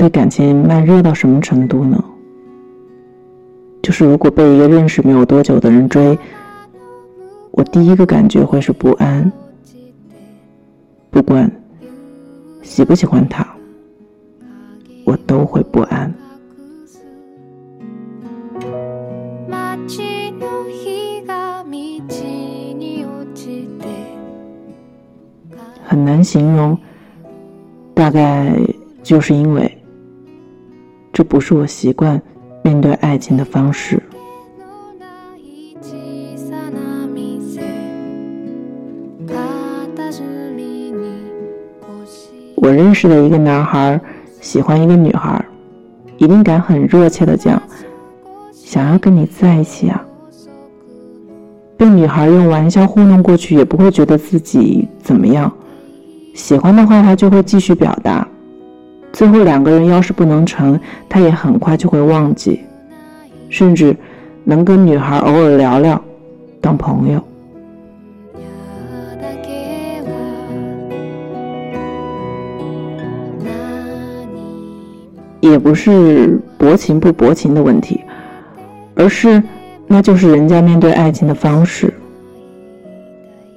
对感情慢热到什么程度呢？就是如果被一个认识没有多久的人追，我第一个感觉会是不安，不管喜不喜欢他，我都会不安。很难形容，大概就是因为这不是我习惯面对爱情的方式。我认识的一个男孩喜欢一个女孩，一定敢很热切的讲，想要跟你在一起啊。被女孩用玩笑糊弄过去，也不会觉得自己怎么样。喜欢的话，他就会继续表达。最后两个人要是不能成，他也很快就会忘记，甚至能跟女孩偶尔聊聊，当朋友。也不是薄情不薄情的问题，而是那就是人家面对爱情的方式。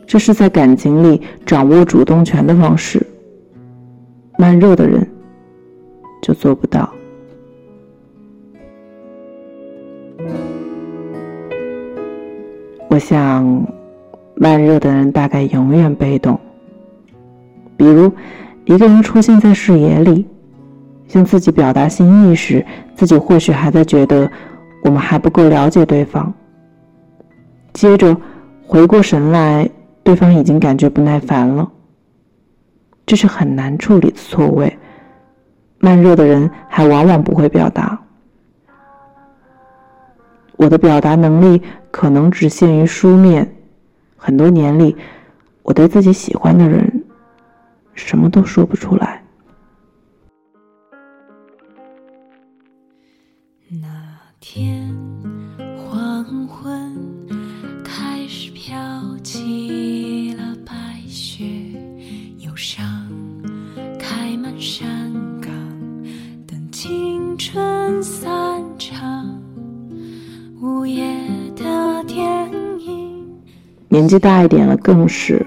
这是在感情里掌握主动权的方式，慢热的人就做不到。我想，慢热的人大概永远被动。比如，一个人出现在视野里，向自己表达心意时，自己或许还在觉得我们还不够了解对方。接着回过神来。对方已经感觉不耐烦了，这是很难处理的错位。慢热的人还往往不会表达。我的表达能力可能只限于书面。很多年里，我对自己喜欢的人，什么都说不出来。那天纪大一点了，更是。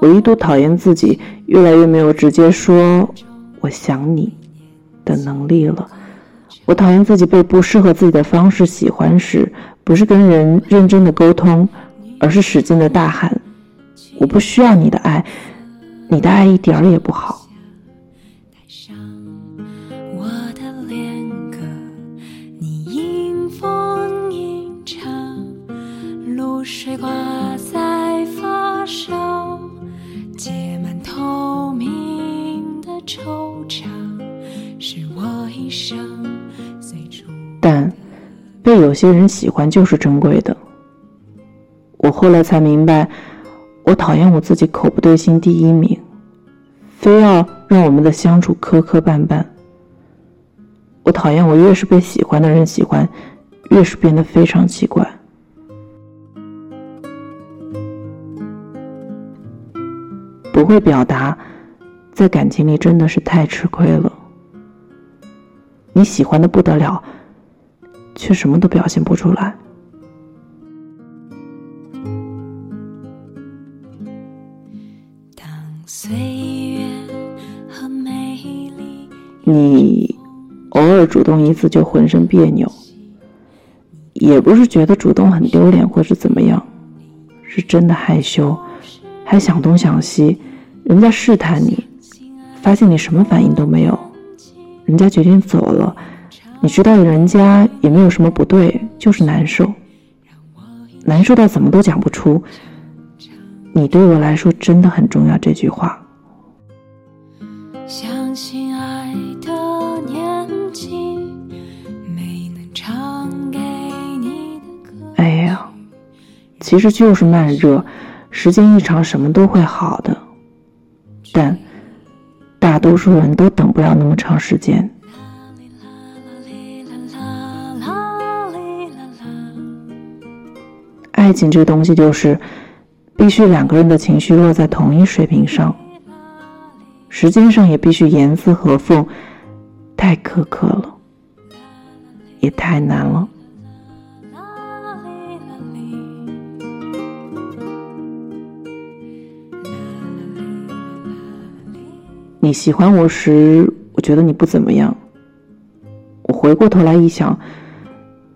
我一度讨厌自己越来越没有直接说“我想你”的能力了。我讨厌自己被不适合自己的方式喜欢时，不是跟人认真的沟通，而是使劲的大喊：“我不需要你的爱，你的爱一点儿也不好。”水挂在发梢，结满透明的惆怅，是我一生最初但被有些人喜欢就是珍贵的。我后来才明白，我讨厌我自己口不对心第一名，非要让我们的相处磕磕绊绊。我讨厌我越是被喜欢的人喜欢，越是变得非常奇怪。会表达，在感情里真的是太吃亏了。你喜欢的不得了。却什么都表现不出来。你偶尔主动一次就浑身别扭，也不是觉得主动很丢脸或是怎么样，是真的害羞，还想东想西。人家试探你，发现你什么反应都没有，人家决定走了。你知道人家也没有什么不对，就是难受，难受到怎么都讲不出。你对我来说真的很重要，这句话。哎呀，其实就是慢热，时间一长什么都会好的，但大多数人都等不了那么长时间。爱情这东西就是，必须两个人的情绪落在同一水平上，时间上也必须严丝合缝，太苛刻了，也太难了。你喜欢我时，我觉得你不怎么样。我回过头来一想，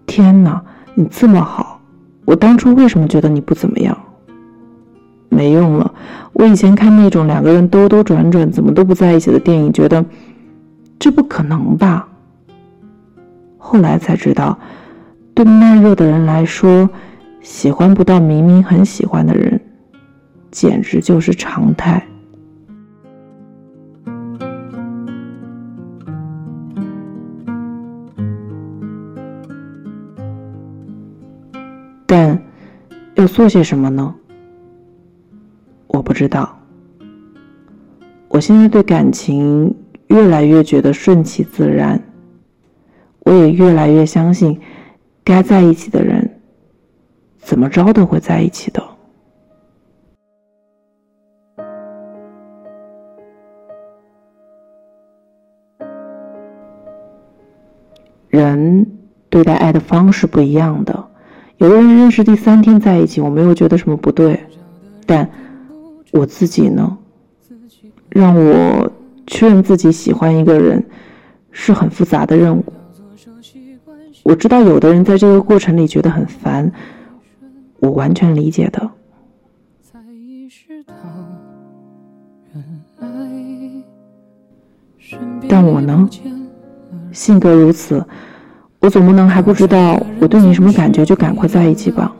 天哪，你这么好，我当初为什么觉得你不怎么样？没用了，我以前看那种两个人兜兜转转怎么都不在一起的电影，觉得这不可能吧。后来才知道，对慢热的人来说，喜欢不到明明很喜欢的人，简直就是常态。做些什么呢？我不知道。我现在对感情越来越觉得顺其自然，我也越来越相信，该在一起的人，怎么着都会在一起的。人对待爱的方式不一样的。有的人认识第三天在一起，我没有觉得什么不对，但我自己呢，让我确认自己喜欢一个人是很复杂的任务。我知道有的人在这个过程里觉得很烦，我完全理解的。但我呢，性格如此。我总不能还不知道我对你什么感觉就赶快在一起吧？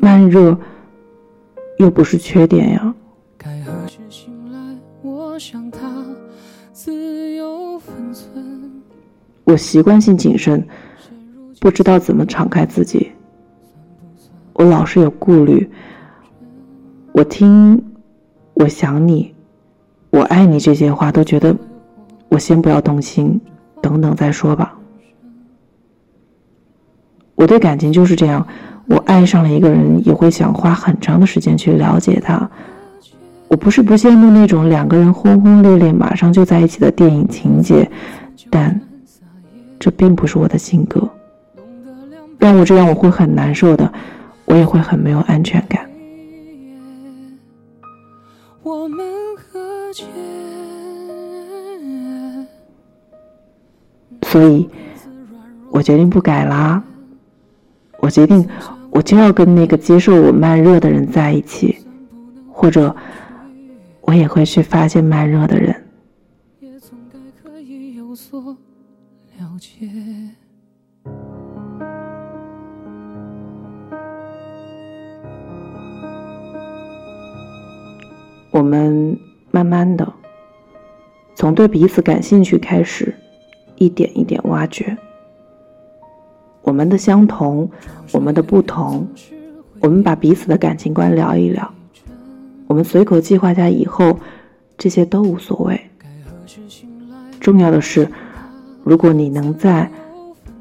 慢热又不是缺点呀。我习惯性谨慎，不知道怎么敞开自己。我老是有顾虑。我听“我想你”“我爱你”这些话，都觉得我先不要动心。等等再说吧。我对感情就是这样，我爱上了一个人，也会想花很长的时间去了解他。我不是不羡慕那种两个人轰轰烈烈马上就在一起的电影情节，但这并不是我的性格。让我这样，我会很难受的，我也会很没有安全感。所以，我决定不改啦。我决定，我就要跟那个接受我慢热的人在一起，或者，我也会去发现慢热的人。我们慢慢的，从对彼此感兴趣开始。一点一点挖掘我们的相同，我们的不同，我们把彼此的感情观聊一聊，我们随口计划下以后，这些都无所谓。重要的是，如果你能在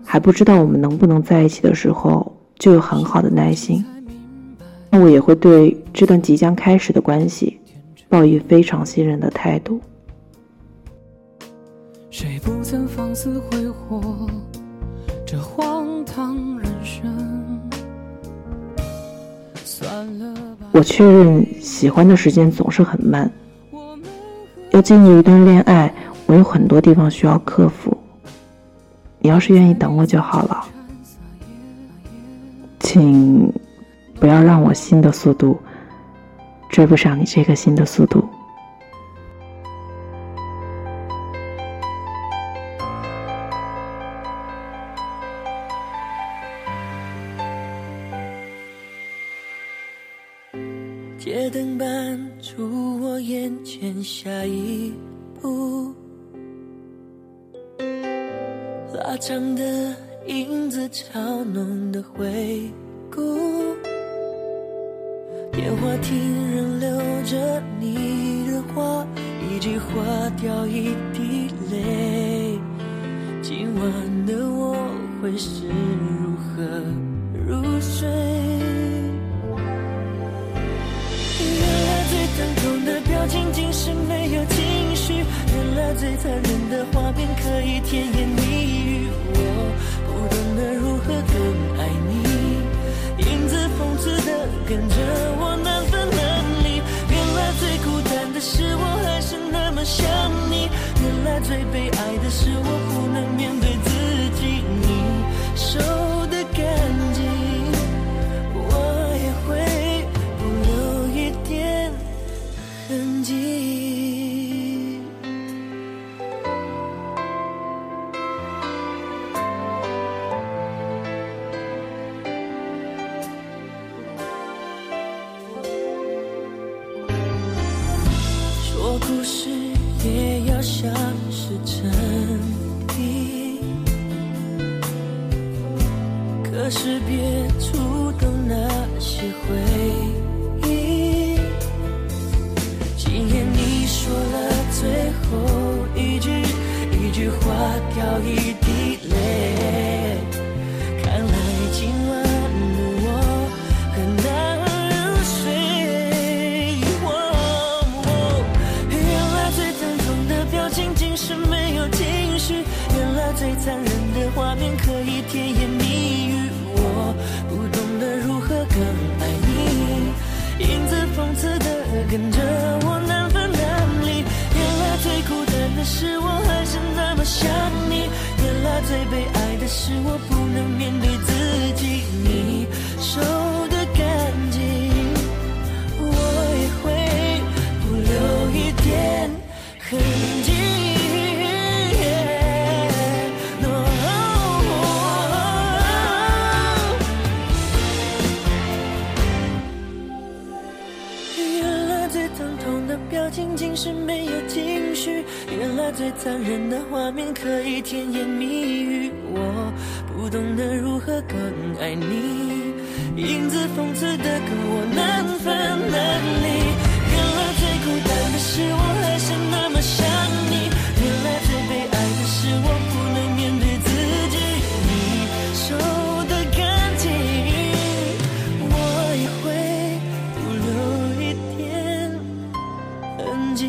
还不知道我们能不能在一起的时候就有很好的耐心，那我也会对这段即将开始的关系抱以非常信任的态度。谁不曾放肆挥霍这荒唐人生？我确认喜欢的时间总是很慢。要进入一段恋爱，我有很多地方需要克服。你要是愿意等我就好了。请不要让我心的速度追不上你这个心的速度。的回顾。电话亭仍留着你的话，一句话掉一滴泪。今晚的我会是如何入睡？原来最疼痛的表情，竟是没有情绪。原来最残忍的画面可以甜言蜜语，我不懂得如跟着我难分难离。原来最孤单的是我还是那么想你，原来最悲哀的是我不能面对可是别触动那些回忆。今夜你说了最后一句，一句话掉一滴泪。看来今晚的我很难入睡。原来最疼痛的表情竟是没有情绪，原来最残忍的画面可以甜言蜜语。更爱你，影子讽刺的跟着我难分难离。原来最孤单的是我还是那么想你，原来最悲哀的是我最残忍的画面可以甜言蜜语我不懂得如何更爱你。影子讽刺的跟我难分难离原来最孤单的是我还是那么想你。原来最悲哀的是我不能面对自己你收的干净我也会不留一点痕迹